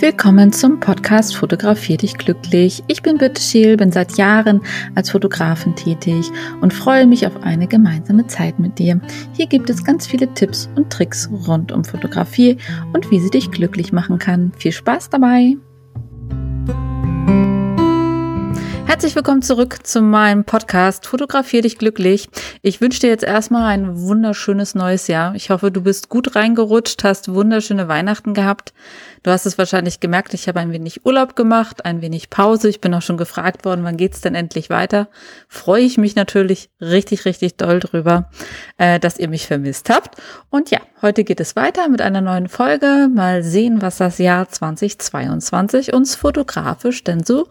Willkommen zum Podcast Fotografier dich glücklich. Ich bin Birte Scheel, bin seit Jahren als Fotografin tätig und freue mich auf eine gemeinsame Zeit mit dir. Hier gibt es ganz viele Tipps und Tricks rund um Fotografie und wie sie dich glücklich machen kann. Viel Spaß dabei! Herzlich willkommen zurück zu meinem Podcast Fotografier dich glücklich. Ich wünsche dir jetzt erstmal ein wunderschönes neues Jahr. Ich hoffe, du bist gut reingerutscht, hast wunderschöne Weihnachten gehabt. Du hast es wahrscheinlich gemerkt, ich habe ein wenig Urlaub gemacht, ein wenig Pause. Ich bin auch schon gefragt worden, wann geht's denn endlich weiter? Freue ich mich natürlich richtig, richtig doll drüber, äh, dass ihr mich vermisst habt. Und ja, heute geht es weiter mit einer neuen Folge. Mal sehen, was das Jahr 2022 uns fotografisch denn so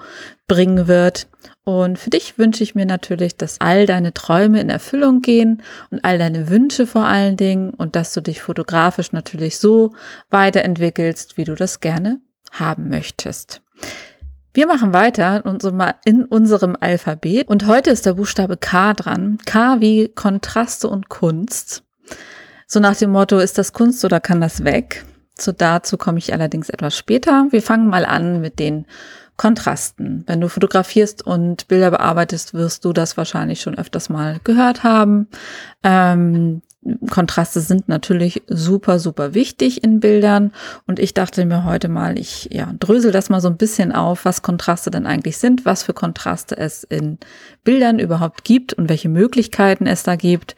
bringen wird. Und für dich wünsche ich mir natürlich, dass all deine Träume in Erfüllung gehen und all deine Wünsche vor allen Dingen und dass du dich fotografisch natürlich so weiterentwickelst, wie du das gerne haben möchtest. Wir machen weiter in unserem Alphabet und heute ist der Buchstabe K dran. K wie Kontraste und Kunst. So nach dem Motto, ist das Kunst oder kann das weg? So dazu komme ich allerdings etwas später. Wir fangen mal an mit den Kontrasten. Wenn du fotografierst und Bilder bearbeitest, wirst du das wahrscheinlich schon öfters mal gehört haben. Ähm, Kontraste sind natürlich super, super wichtig in Bildern. Und ich dachte mir heute mal, ich ja, drösel das mal so ein bisschen auf, was Kontraste denn eigentlich sind, was für Kontraste es in Bildern überhaupt gibt und welche Möglichkeiten es da gibt.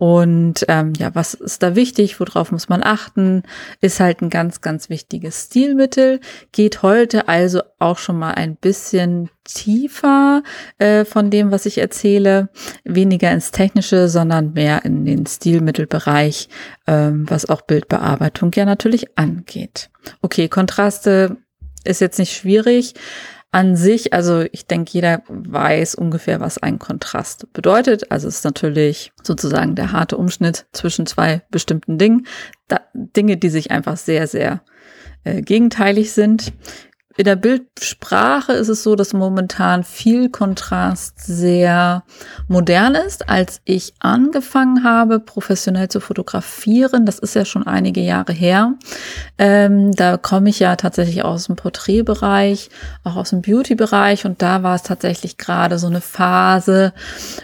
Und ähm, ja, was ist da wichtig? Worauf muss man achten? Ist halt ein ganz, ganz wichtiges Stilmittel. Geht heute also auch schon mal ein bisschen tiefer äh, von dem, was ich erzähle. Weniger ins Technische, sondern mehr in den Stilmittelbereich, ähm, was auch Bildbearbeitung ja natürlich angeht. Okay, Kontraste ist jetzt nicht schwierig an sich, also ich denke, jeder weiß ungefähr, was ein Kontrast bedeutet. Also es ist natürlich sozusagen der harte Umschnitt zwischen zwei bestimmten Dingen. Da, Dinge, die sich einfach sehr, sehr äh, gegenteilig sind. In der Bildsprache ist es so, dass momentan viel Kontrast sehr modern ist. Als ich angefangen habe, professionell zu fotografieren, das ist ja schon einige Jahre her, ähm, da komme ich ja tatsächlich aus dem Porträtbereich, auch aus dem Beauty-Bereich und da war es tatsächlich gerade so eine Phase,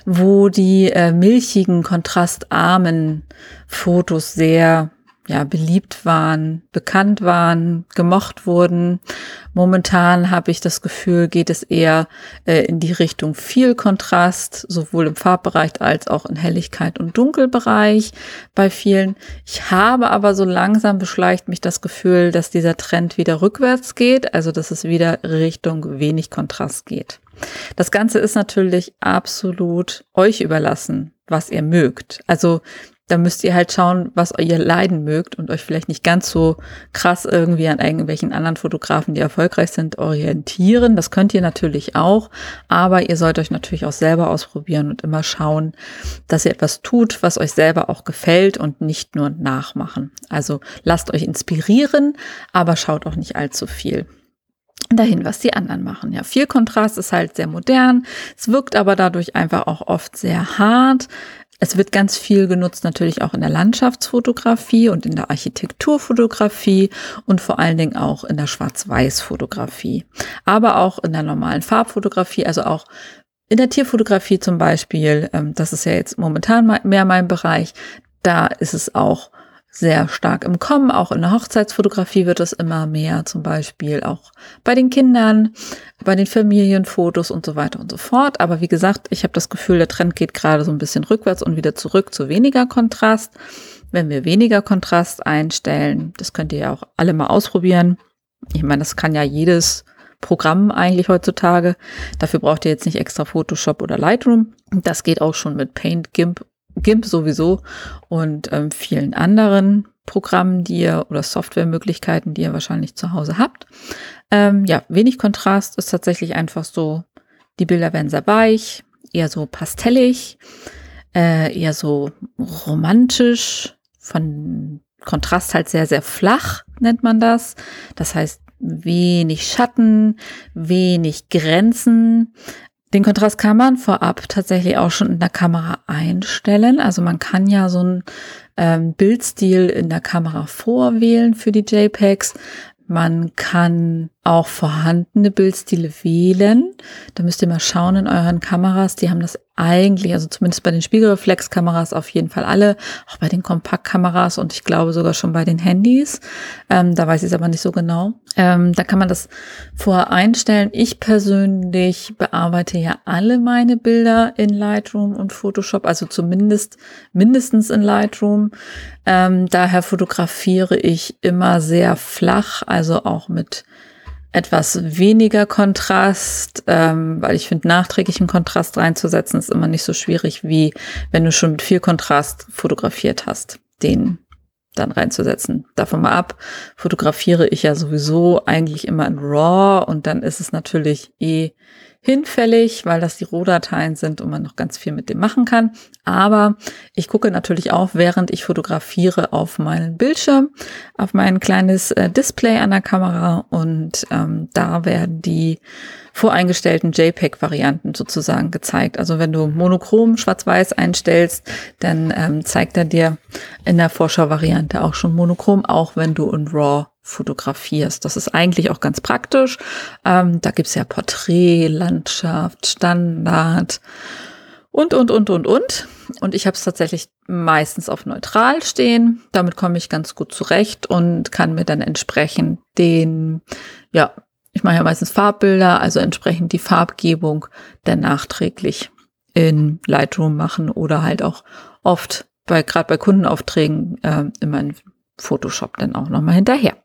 wo die äh, milchigen, kontrastarmen Fotos sehr ja, beliebt waren, bekannt waren, gemocht wurden. Momentan habe ich das Gefühl, geht es eher äh, in die Richtung viel Kontrast, sowohl im Farbbereich als auch in Helligkeit und Dunkelbereich bei vielen. Ich habe aber so langsam beschleicht mich das Gefühl, dass dieser Trend wieder rückwärts geht, also dass es wieder Richtung wenig Kontrast geht. Das Ganze ist natürlich absolut euch überlassen, was ihr mögt. Also da müsst ihr halt schauen, was ihr leiden mögt und euch vielleicht nicht ganz so krass irgendwie an irgendwelchen anderen Fotografen, die erfolgreich sind, orientieren. Das könnt ihr natürlich auch, aber ihr sollt euch natürlich auch selber ausprobieren und immer schauen, dass ihr etwas tut, was euch selber auch gefällt und nicht nur nachmachen. Also lasst euch inspirieren, aber schaut auch nicht allzu viel dahin, was die anderen machen. Ja, viel Kontrast ist halt sehr modern. Es wirkt aber dadurch einfach auch oft sehr hart. Es wird ganz viel genutzt, natürlich auch in der Landschaftsfotografie und in der Architekturfotografie und vor allen Dingen auch in der Schwarz-Weiß-Fotografie. Aber auch in der normalen Farbfotografie, also auch in der Tierfotografie zum Beispiel, ähm, das ist ja jetzt momentan mehr mein Bereich, da ist es auch sehr stark im Kommen. Auch in der Hochzeitsfotografie wird es immer mehr, zum Beispiel auch bei den Kindern, bei den Familienfotos und so weiter und so fort. Aber wie gesagt, ich habe das Gefühl, der Trend geht gerade so ein bisschen rückwärts und wieder zurück zu weniger Kontrast. Wenn wir weniger Kontrast einstellen, das könnt ihr ja auch alle mal ausprobieren. Ich meine, das kann ja jedes Programm eigentlich heutzutage. Dafür braucht ihr jetzt nicht extra Photoshop oder Lightroom. Das geht auch schon mit Paint, GIMP GIMP sowieso und ähm, vielen anderen Programmen, die ihr oder Softwaremöglichkeiten, die ihr wahrscheinlich zu Hause habt. Ähm, ja, wenig Kontrast ist tatsächlich einfach so, die Bilder werden sehr weich, eher so pastellig, äh, eher so romantisch, von Kontrast halt sehr, sehr flach nennt man das. Das heißt, wenig Schatten, wenig Grenzen, den Kontrast kann man vorab tatsächlich auch schon in der Kamera einstellen. Also man kann ja so einen ähm, Bildstil in der Kamera vorwählen für die JPEGs. Man kann auch vorhandene Bildstile wählen. Da müsst ihr mal schauen in euren Kameras. Die haben das eigentlich, also zumindest bei den Spiegelreflexkameras auf jeden Fall alle, auch bei den Kompaktkameras und ich glaube sogar schon bei den Handys. Ähm, da weiß ich es aber nicht so genau. Ähm, da kann man das vorher einstellen. Ich persönlich bearbeite ja alle meine Bilder in Lightroom und Photoshop, also zumindest mindestens in Lightroom. Ähm, daher fotografiere ich immer sehr flach, also auch mit etwas weniger Kontrast, ähm, weil ich finde, nachträglichen Kontrast reinzusetzen ist immer nicht so schwierig, wie wenn du schon mit viel Kontrast fotografiert hast, den dann reinzusetzen. Davon mal ab, fotografiere ich ja sowieso eigentlich immer in RAW und dann ist es natürlich eh hinfällig, weil das die Rohdateien sind und man noch ganz viel mit dem machen kann. Aber ich gucke natürlich auch, während ich fotografiere, auf meinen Bildschirm, auf mein kleines äh, Display an der Kamera und ähm, da werden die voreingestellten JPEG-Varianten sozusagen gezeigt. Also wenn du monochrom schwarz-weiß einstellst, dann ähm, zeigt er dir in der Vorschau-Variante auch schon monochrom, auch wenn du in RAW fotografierst. Das ist eigentlich auch ganz praktisch. Ähm, da gibt's ja Porträt, Landschaft, Standard und, und, und, und, und. Und ich habe es tatsächlich meistens auf neutral stehen. Damit komme ich ganz gut zurecht und kann mir dann entsprechend den, ja, ich mache ja meistens Farbbilder, also entsprechend die Farbgebung dann nachträglich in Lightroom machen oder halt auch oft bei, gerade bei Kundenaufträgen, äh, immer in Photoshop dann auch nochmal hinterher.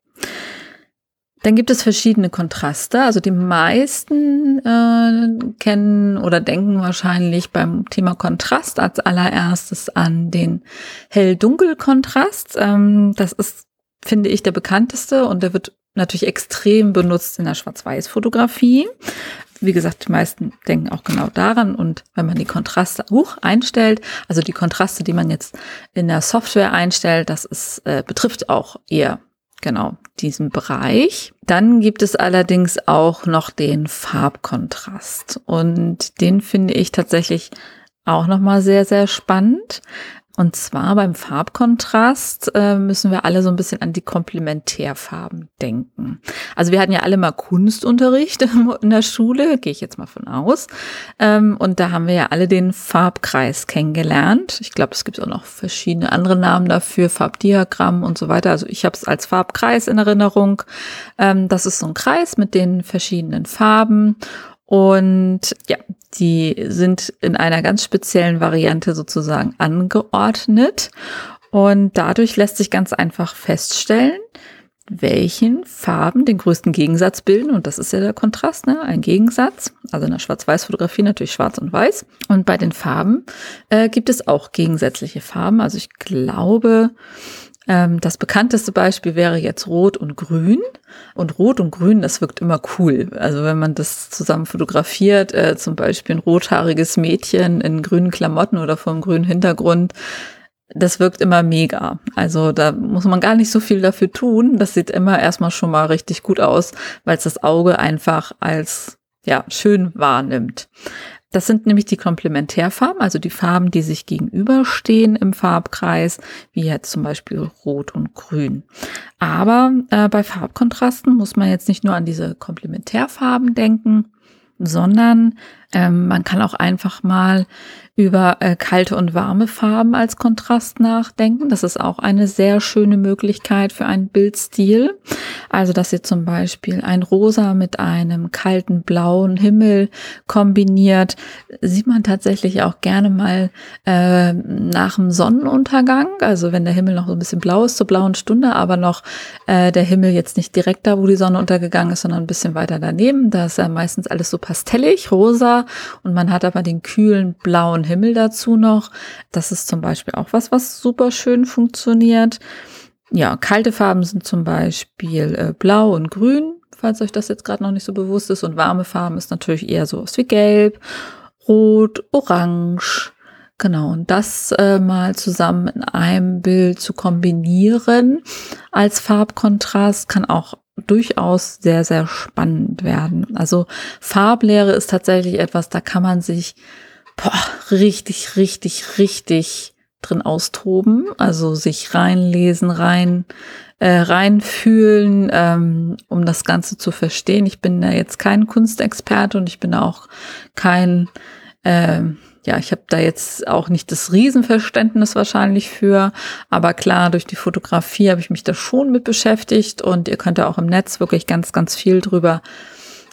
Dann gibt es verschiedene Kontraste. Also die meisten äh, kennen oder denken wahrscheinlich beim Thema Kontrast als allererstes an den Hell-Dunkel-Kontrast. Ähm, das ist, finde ich, der bekannteste und der wird natürlich extrem benutzt in der Schwarz-Weiß-Fotografie. Wie gesagt, die meisten denken auch genau daran. Und wenn man die Kontraste hoch einstellt, also die Kontraste, die man jetzt in der Software einstellt, das ist, äh, betrifft auch eher genau diesen Bereich. Dann gibt es allerdings auch noch den Farbkontrast und den finde ich tatsächlich auch noch mal sehr sehr spannend. Und zwar beim Farbkontrast äh, müssen wir alle so ein bisschen an die Komplementärfarben denken. Also wir hatten ja alle mal Kunstunterricht in der Schule, gehe ich jetzt mal von aus. Ähm, und da haben wir ja alle den Farbkreis kennengelernt. Ich glaube, es gibt auch noch verschiedene andere Namen dafür, Farbdiagramm und so weiter. Also ich habe es als Farbkreis in Erinnerung. Ähm, das ist so ein Kreis mit den verschiedenen Farben. Und ja, die sind in einer ganz speziellen Variante sozusagen angeordnet. Und dadurch lässt sich ganz einfach feststellen, welchen Farben den größten Gegensatz bilden. Und das ist ja der Kontrast, ne? ein Gegensatz. Also in der Schwarz-Weiß-Fotografie natürlich schwarz und weiß. Und bei den Farben äh, gibt es auch gegensätzliche Farben. Also ich glaube, das bekannteste Beispiel wäre jetzt Rot und Grün. Und Rot und Grün, das wirkt immer cool. Also wenn man das zusammen fotografiert, äh, zum Beispiel ein rothaariges Mädchen in grünen Klamotten oder vom grünen Hintergrund, das wirkt immer mega. Also da muss man gar nicht so viel dafür tun. Das sieht immer erstmal schon mal richtig gut aus, weil es das Auge einfach als ja, schön wahrnimmt. Das sind nämlich die Komplementärfarben, also die Farben, die sich gegenüberstehen im Farbkreis, wie jetzt zum Beispiel Rot und Grün. Aber äh, bei Farbkontrasten muss man jetzt nicht nur an diese Komplementärfarben denken, sondern ähm, man kann auch einfach mal über äh, kalte und warme Farben als Kontrast nachdenken. Das ist auch eine sehr schöne Möglichkeit für einen Bildstil. Also, dass ihr zum Beispiel ein Rosa mit einem kalten blauen Himmel kombiniert, sieht man tatsächlich auch gerne mal äh, nach dem Sonnenuntergang. Also, wenn der Himmel noch so ein bisschen blau ist zur blauen Stunde, aber noch äh, der Himmel jetzt nicht direkt da, wo die Sonne untergegangen ist, sondern ein bisschen weiter daneben. Da ist ja meistens alles so pastellig, rosa und man hat aber den kühlen blauen Himmel dazu noch. Das ist zum Beispiel auch was, was super schön funktioniert. Ja, kalte Farben sind zum Beispiel äh, blau und grün, falls euch das jetzt gerade noch nicht so bewusst ist. Und warme Farben ist natürlich eher so was wie gelb, rot, orange. Genau, und das äh, mal zusammen in einem Bild zu kombinieren als Farbkontrast kann auch durchaus sehr, sehr spannend werden. Also Farblehre ist tatsächlich etwas, da kann man sich boah, richtig, richtig, richtig drin austoben, also sich reinlesen, rein äh, reinfühlen, ähm, um das Ganze zu verstehen. Ich bin da jetzt kein Kunstexperte und ich bin auch kein, äh, ja, ich habe da jetzt auch nicht das Riesenverständnis wahrscheinlich für, aber klar, durch die Fotografie habe ich mich da schon mit beschäftigt und ihr könnt da auch im Netz wirklich ganz, ganz viel drüber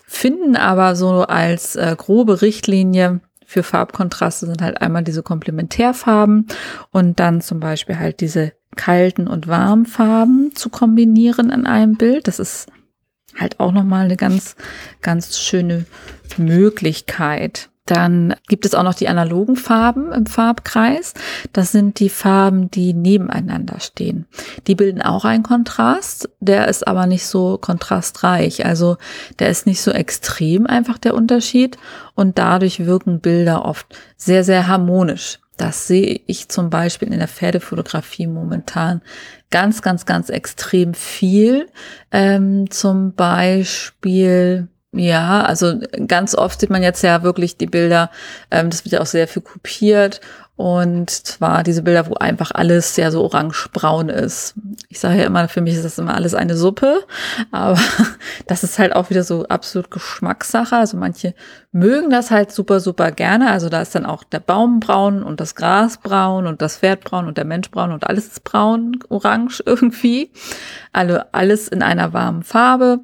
finden, aber so als äh, grobe Richtlinie für Farbkontraste sind halt einmal diese Komplementärfarben und dann zum Beispiel halt diese kalten und warmen Farben zu kombinieren in einem Bild. Das ist halt auch nochmal eine ganz, ganz schöne Möglichkeit. Dann gibt es auch noch die analogen Farben im Farbkreis. Das sind die Farben, die nebeneinander stehen. Die bilden auch einen Kontrast, der ist aber nicht so kontrastreich. Also der ist nicht so extrem einfach der Unterschied und dadurch wirken Bilder oft sehr, sehr harmonisch. Das sehe ich zum Beispiel in der Pferdefotografie momentan ganz, ganz, ganz extrem viel. Ähm, zum Beispiel ja, also ganz oft sieht man jetzt ja wirklich die Bilder, ähm, das wird ja auch sehr viel kopiert und zwar diese Bilder, wo einfach alles ja so orange-braun ist. Ich sage ja immer, für mich ist das immer alles eine Suppe, aber das ist halt auch wieder so absolut Geschmackssache. Also manche mögen das halt super, super gerne. Also da ist dann auch der Baum braun und das Gras braun und das Pferd braun und der Mensch braun und alles ist braun, orange irgendwie. Also alles in einer warmen Farbe.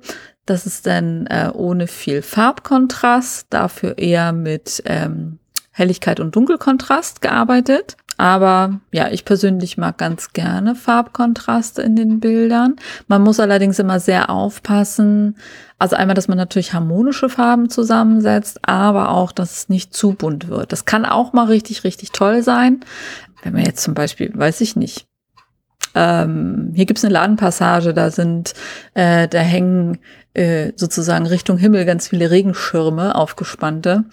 Das ist dann äh, ohne viel Farbkontrast, dafür eher mit ähm, Helligkeit und Dunkelkontrast gearbeitet. Aber ja, ich persönlich mag ganz gerne Farbkontraste in den Bildern. Man muss allerdings immer sehr aufpassen. Also einmal, dass man natürlich harmonische Farben zusammensetzt, aber auch, dass es nicht zu bunt wird. Das kann auch mal richtig, richtig toll sein. Wenn man jetzt zum Beispiel, weiß ich nicht, ähm, hier gibt's eine Ladenpassage, da sind, äh, da hängen äh, sozusagen Richtung Himmel ganz viele Regenschirme aufgespannte.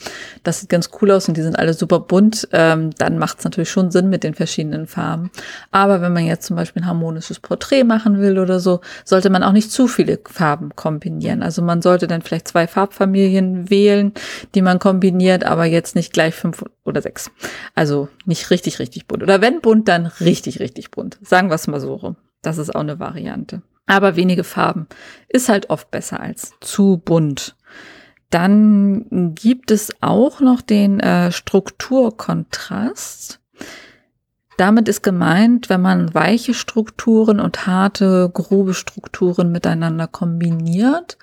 Das sieht ganz cool aus und die sind alle super bunt. Ähm, dann macht es natürlich schon Sinn mit den verschiedenen Farben. Aber wenn man jetzt zum Beispiel ein harmonisches Porträt machen will oder so, sollte man auch nicht zu viele Farben kombinieren. Also man sollte dann vielleicht zwei Farbfamilien wählen, die man kombiniert, aber jetzt nicht gleich fünf oder sechs. Also nicht richtig, richtig bunt. Oder wenn bunt, dann richtig, richtig bunt. Sagen wir es mal so rum. Das ist auch eine Variante aber wenige Farben. Ist halt oft besser als zu bunt. Dann gibt es auch noch den äh, Strukturkontrast. Damit ist gemeint, wenn man weiche Strukturen und harte, grobe Strukturen miteinander kombiniert,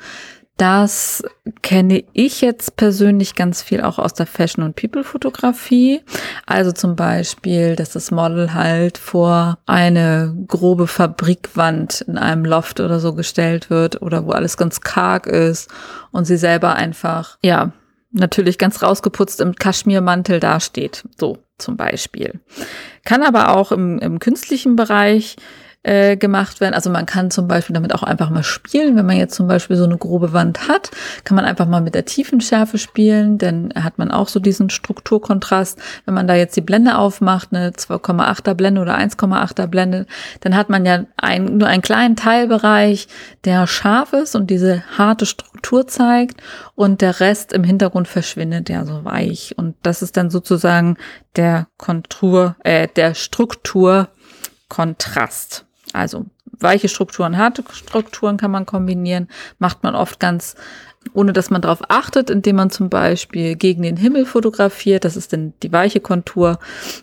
das kenne ich jetzt persönlich ganz viel auch aus der Fashion- und People-Fotografie. Also zum Beispiel, dass das Model halt vor eine grobe Fabrikwand in einem Loft oder so gestellt wird oder wo alles ganz karg ist und sie selber einfach, ja, natürlich ganz rausgeputzt im Kaschmirmantel dasteht. So zum Beispiel. Kann aber auch im, im künstlichen Bereich äh, gemacht werden. Also man kann zum Beispiel damit auch einfach mal spielen. Wenn man jetzt zum Beispiel so eine grobe Wand hat, kann man einfach mal mit der Tiefenschärfe spielen, dann hat man auch so diesen Strukturkontrast. Wenn man da jetzt die Blende aufmacht, eine 2,8er Blende oder 1,8er Blende, dann hat man ja ein, nur einen kleinen Teilbereich, der scharf ist und diese harte Struktur zeigt und der Rest im Hintergrund verschwindet ja so weich. Und das ist dann sozusagen der Kontur, äh, der Strukturkontrast. Also weiche Strukturen, harte Strukturen kann man kombinieren, macht man oft ganz, ohne dass man darauf achtet, indem man zum Beispiel gegen den Himmel fotografiert. Das ist dann die weiche Kontur,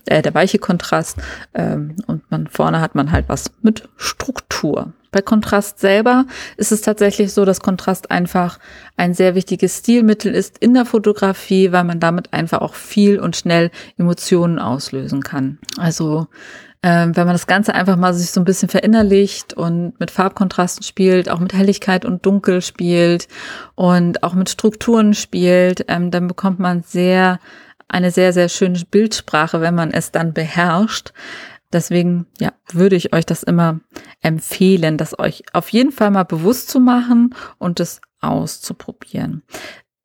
äh, der weiche Kontrast. Ähm, und man vorne hat man halt was mit Struktur. Bei Kontrast selber ist es tatsächlich so, dass Kontrast einfach ein sehr wichtiges Stilmittel ist in der Fotografie, weil man damit einfach auch viel und schnell Emotionen auslösen kann. Also ähm, wenn man das Ganze einfach mal sich so ein bisschen verinnerlicht und mit Farbkontrasten spielt, auch mit Helligkeit und Dunkel spielt und auch mit Strukturen spielt, ähm, dann bekommt man sehr eine sehr, sehr schöne Bildsprache, wenn man es dann beherrscht. Deswegen, ja, würde ich euch das immer empfehlen, das euch auf jeden Fall mal bewusst zu machen und es auszuprobieren.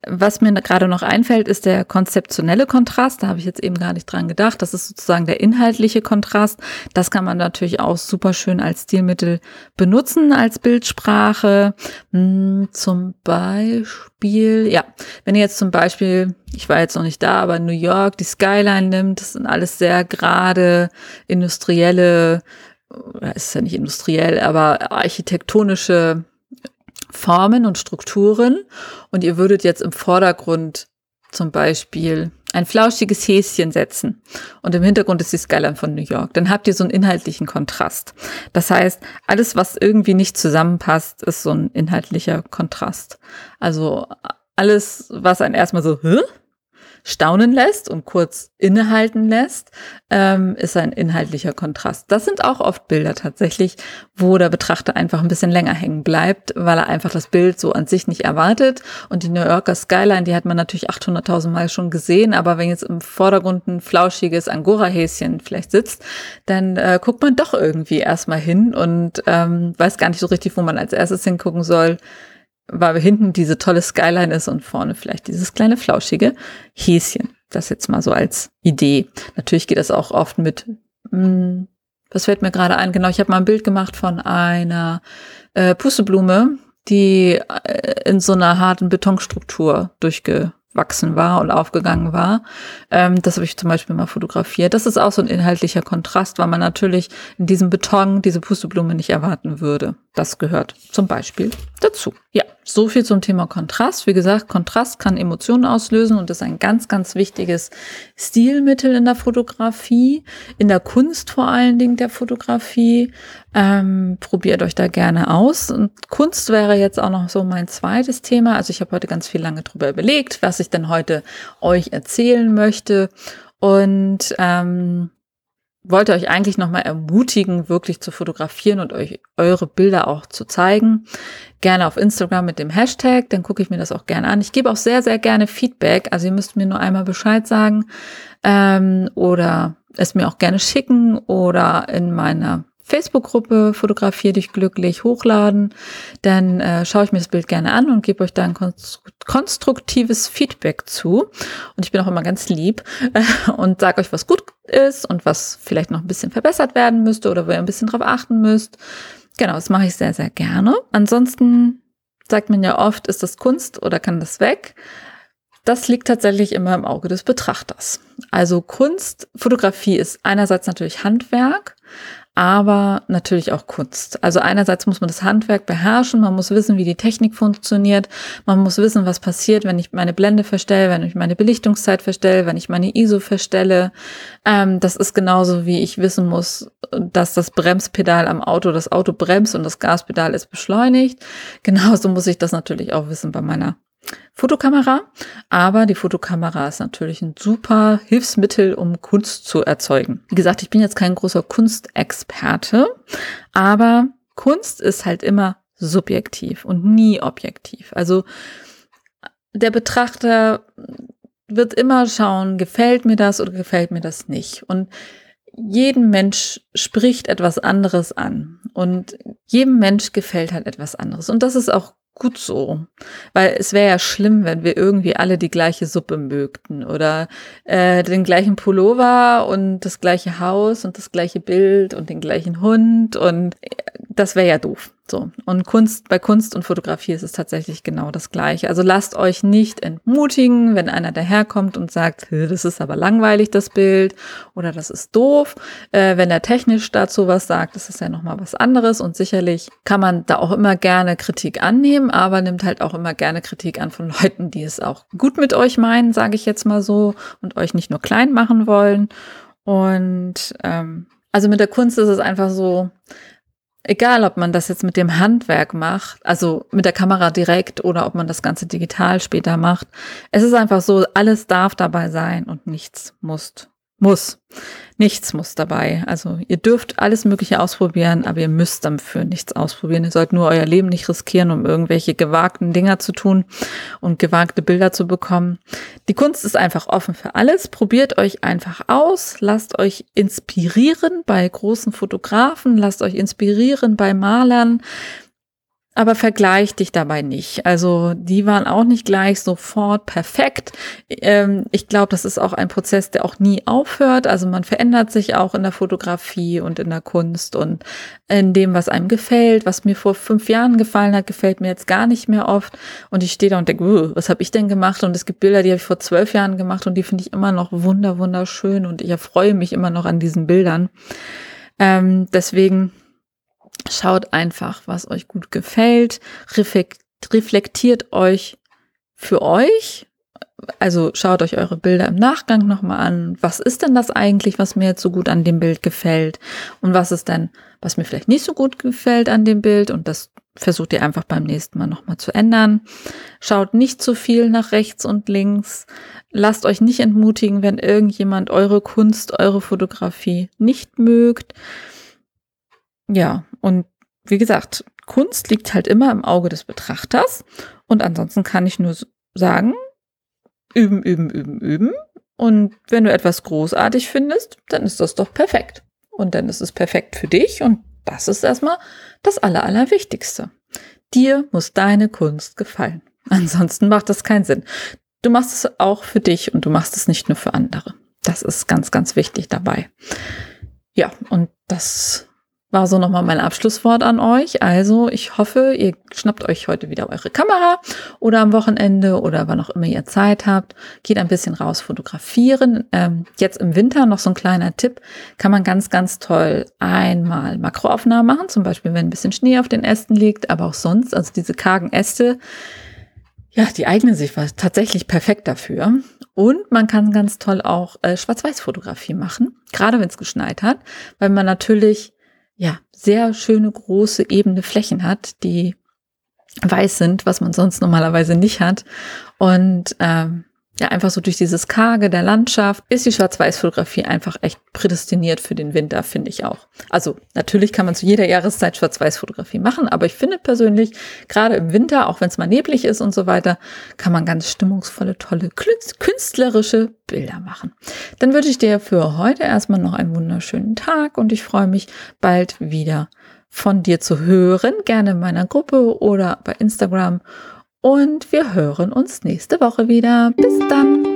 Was mir gerade noch einfällt, ist der konzeptionelle Kontrast. Da habe ich jetzt eben gar nicht dran gedacht. Das ist sozusagen der inhaltliche Kontrast. Das kann man natürlich auch super schön als Stilmittel benutzen, als Bildsprache. Hm, zum Beispiel, ja, wenn ihr jetzt zum Beispiel, ich war jetzt noch nicht da, aber New York die Skyline nimmt, das sind alles sehr gerade industrielle, es ist ja nicht industriell, aber architektonische Formen und Strukturen und ihr würdet jetzt im Vordergrund zum Beispiel ein flauschiges Häschen setzen und im Hintergrund ist die Skyline von New York, dann habt ihr so einen inhaltlichen Kontrast. Das heißt, alles, was irgendwie nicht zusammenpasst, ist so ein inhaltlicher Kontrast. Also alles, was einen erstmal so, Hä? Staunen lässt und kurz innehalten lässt, ähm, ist ein inhaltlicher Kontrast. Das sind auch oft Bilder tatsächlich, wo der Betrachter einfach ein bisschen länger hängen bleibt, weil er einfach das Bild so an sich nicht erwartet. Und die New Yorker Skyline, die hat man natürlich 800.000 Mal schon gesehen, aber wenn jetzt im Vordergrund ein flauschiges Angora-Häschen vielleicht sitzt, dann äh, guckt man doch irgendwie erstmal hin und ähm, weiß gar nicht so richtig, wo man als erstes hingucken soll weil hinten diese tolle Skyline ist und vorne vielleicht dieses kleine flauschige Häschen. Das jetzt mal so als Idee. Natürlich geht das auch oft mit, mh, hm, was fällt mir gerade ein? Genau, ich habe mal ein Bild gemacht von einer äh, Pusteblume, die äh, in so einer harten Betonstruktur durchge wachsen war und aufgegangen war. Ähm, das habe ich zum Beispiel mal fotografiert. Das ist auch so ein inhaltlicher Kontrast, weil man natürlich in diesem Beton diese Pusteblume nicht erwarten würde. Das gehört zum Beispiel dazu. Ja, so viel zum Thema Kontrast. Wie gesagt, Kontrast kann Emotionen auslösen und ist ein ganz, ganz wichtiges Stilmittel in der Fotografie, in der Kunst vor allen Dingen der Fotografie. Ähm, probiert euch da gerne aus. Und Kunst wäre jetzt auch noch so mein zweites Thema. Also ich habe heute ganz viel lange drüber überlegt, was ich denn heute euch erzählen möchte. Und ähm, wollte euch eigentlich nochmal ermutigen, wirklich zu fotografieren und euch eure Bilder auch zu zeigen. Gerne auf Instagram mit dem Hashtag, dann gucke ich mir das auch gerne an. Ich gebe auch sehr, sehr gerne Feedback. Also ihr müsst mir nur einmal Bescheid sagen ähm, oder es mir auch gerne schicken oder in meiner Facebook-Gruppe Fotografier dich glücklich hochladen, dann äh, schaue ich mir das Bild gerne an und gebe euch da ein konstruktives Feedback zu. Und ich bin auch immer ganz lieb äh, und sage euch, was gut ist und was vielleicht noch ein bisschen verbessert werden müsste oder wo ihr ein bisschen drauf achten müsst. Genau, das mache ich sehr, sehr gerne. Ansonsten sagt man ja oft, ist das Kunst oder kann das weg? Das liegt tatsächlich immer im Auge des Betrachters. Also Kunst, Fotografie ist einerseits natürlich Handwerk, aber natürlich auch Kunst. Also einerseits muss man das Handwerk beherrschen, man muss wissen, wie die Technik funktioniert, man muss wissen, was passiert, wenn ich meine Blende verstelle, wenn ich meine Belichtungszeit verstelle, wenn ich meine ISO verstelle. Ähm, das ist genauso wie ich wissen muss, dass das Bremspedal am Auto das Auto bremst und das Gaspedal ist beschleunigt. Genauso muss ich das natürlich auch wissen bei meiner Fotokamera. Aber die Fotokamera ist natürlich ein super Hilfsmittel, um Kunst zu erzeugen. Wie gesagt, ich bin jetzt kein großer Kunstexperte, aber Kunst ist halt immer subjektiv und nie objektiv. Also der Betrachter wird immer schauen, gefällt mir das oder gefällt mir das nicht. Und jeden Mensch spricht etwas anderes an und jedem Mensch gefällt halt etwas anderes. Und das ist auch gut so. Weil es wäre ja schlimm, wenn wir irgendwie alle die gleiche Suppe mögten oder äh, den gleichen Pullover und das gleiche Haus und das gleiche Bild und den gleichen Hund und äh, das wäre ja doof. So. Und Kunst, bei Kunst und Fotografie ist es tatsächlich genau das Gleiche. Also lasst euch nicht entmutigen, wenn einer daherkommt und sagt, das ist aber langweilig, das Bild, oder das ist doof. Äh, wenn er technisch dazu was sagt, das ist ja nochmal was anderes. Und sicherlich kann man da auch immer gerne Kritik annehmen, aber nimmt halt auch immer gerne Kritik an von Leuten, die es auch gut mit euch meinen, sage ich jetzt mal so, und euch nicht nur klein machen wollen. Und ähm, also mit der Kunst ist es einfach so, egal ob man das jetzt mit dem Handwerk macht, also mit der Kamera direkt oder ob man das Ganze digital später macht. Es ist einfach so, alles darf dabei sein und nichts muss. Muss. Nichts muss dabei. Also ihr dürft alles Mögliche ausprobieren, aber ihr müsst dafür nichts ausprobieren. Ihr sollt nur euer Leben nicht riskieren, um irgendwelche gewagten Dinger zu tun und gewagte Bilder zu bekommen. Die Kunst ist einfach offen für alles. Probiert euch einfach aus. Lasst euch inspirieren bei großen Fotografen. Lasst euch inspirieren bei Malern. Aber vergleich dich dabei nicht. Also die waren auch nicht gleich sofort perfekt. Ähm, ich glaube, das ist auch ein Prozess, der auch nie aufhört. Also man verändert sich auch in der Fotografie und in der Kunst und in dem, was einem gefällt. Was mir vor fünf Jahren gefallen hat, gefällt mir jetzt gar nicht mehr oft. Und ich stehe da und denke, was habe ich denn gemacht? Und es gibt Bilder, die habe ich vor zwölf Jahren gemacht und die finde ich immer noch wunder, wunderschön und ich erfreue mich immer noch an diesen Bildern. Ähm, deswegen Schaut einfach, was euch gut gefällt, reflektiert euch für euch. Also schaut euch eure Bilder im Nachgang nochmal an. Was ist denn das eigentlich, was mir jetzt so gut an dem Bild gefällt? Und was ist denn, was mir vielleicht nicht so gut gefällt an dem Bild? Und das versucht ihr einfach beim nächsten Mal nochmal zu ändern. Schaut nicht zu viel nach rechts und links. Lasst euch nicht entmutigen, wenn irgendjemand eure Kunst, eure Fotografie nicht mögt. Ja, und wie gesagt, Kunst liegt halt immer im Auge des Betrachters. Und ansonsten kann ich nur sagen, üben, üben, üben, üben. Und wenn du etwas großartig findest, dann ist das doch perfekt. Und dann ist es perfekt für dich. Und das ist erstmal das Aller, Allerwichtigste. Dir muss deine Kunst gefallen. Ansonsten macht das keinen Sinn. Du machst es auch für dich und du machst es nicht nur für andere. Das ist ganz, ganz wichtig dabei. Ja, und das war so nochmal mein Abschlusswort an euch. Also ich hoffe, ihr schnappt euch heute wieder eure Kamera oder am Wochenende oder wann auch immer ihr Zeit habt. Geht ein bisschen raus fotografieren. Ähm, jetzt im Winter noch so ein kleiner Tipp. Kann man ganz, ganz toll einmal Makroaufnahmen machen. Zum Beispiel, wenn ein bisschen Schnee auf den Ästen liegt, aber auch sonst. Also diese kargen Äste. Ja, die eignen sich tatsächlich perfekt dafür. Und man kann ganz toll auch äh, Schwarz-Weiß-Fotografie machen, gerade wenn es geschneit hat, weil man natürlich ja, sehr schöne, große, ebene Flächen hat, die weiß sind, was man sonst normalerweise nicht hat. Und ähm, ja, einfach so durch dieses Karge der Landschaft ist die Schwarz-Weiß-Fotografie einfach echt prädestiniert für den Winter, finde ich auch. Also natürlich kann man zu jeder Jahreszeit Schwarz-Weiß-Fotografie machen, aber ich finde persönlich, gerade im Winter, auch wenn es mal neblig ist und so weiter, kann man ganz stimmungsvolle, tolle, künstlerische Bilder machen. Dann wünsche ich dir für heute erstmal noch einen wunderschönen Tag und ich freue mich bald wieder von dir zu hören, gerne in meiner Gruppe oder bei Instagram und wir hören uns nächste Woche wieder. Bis dann.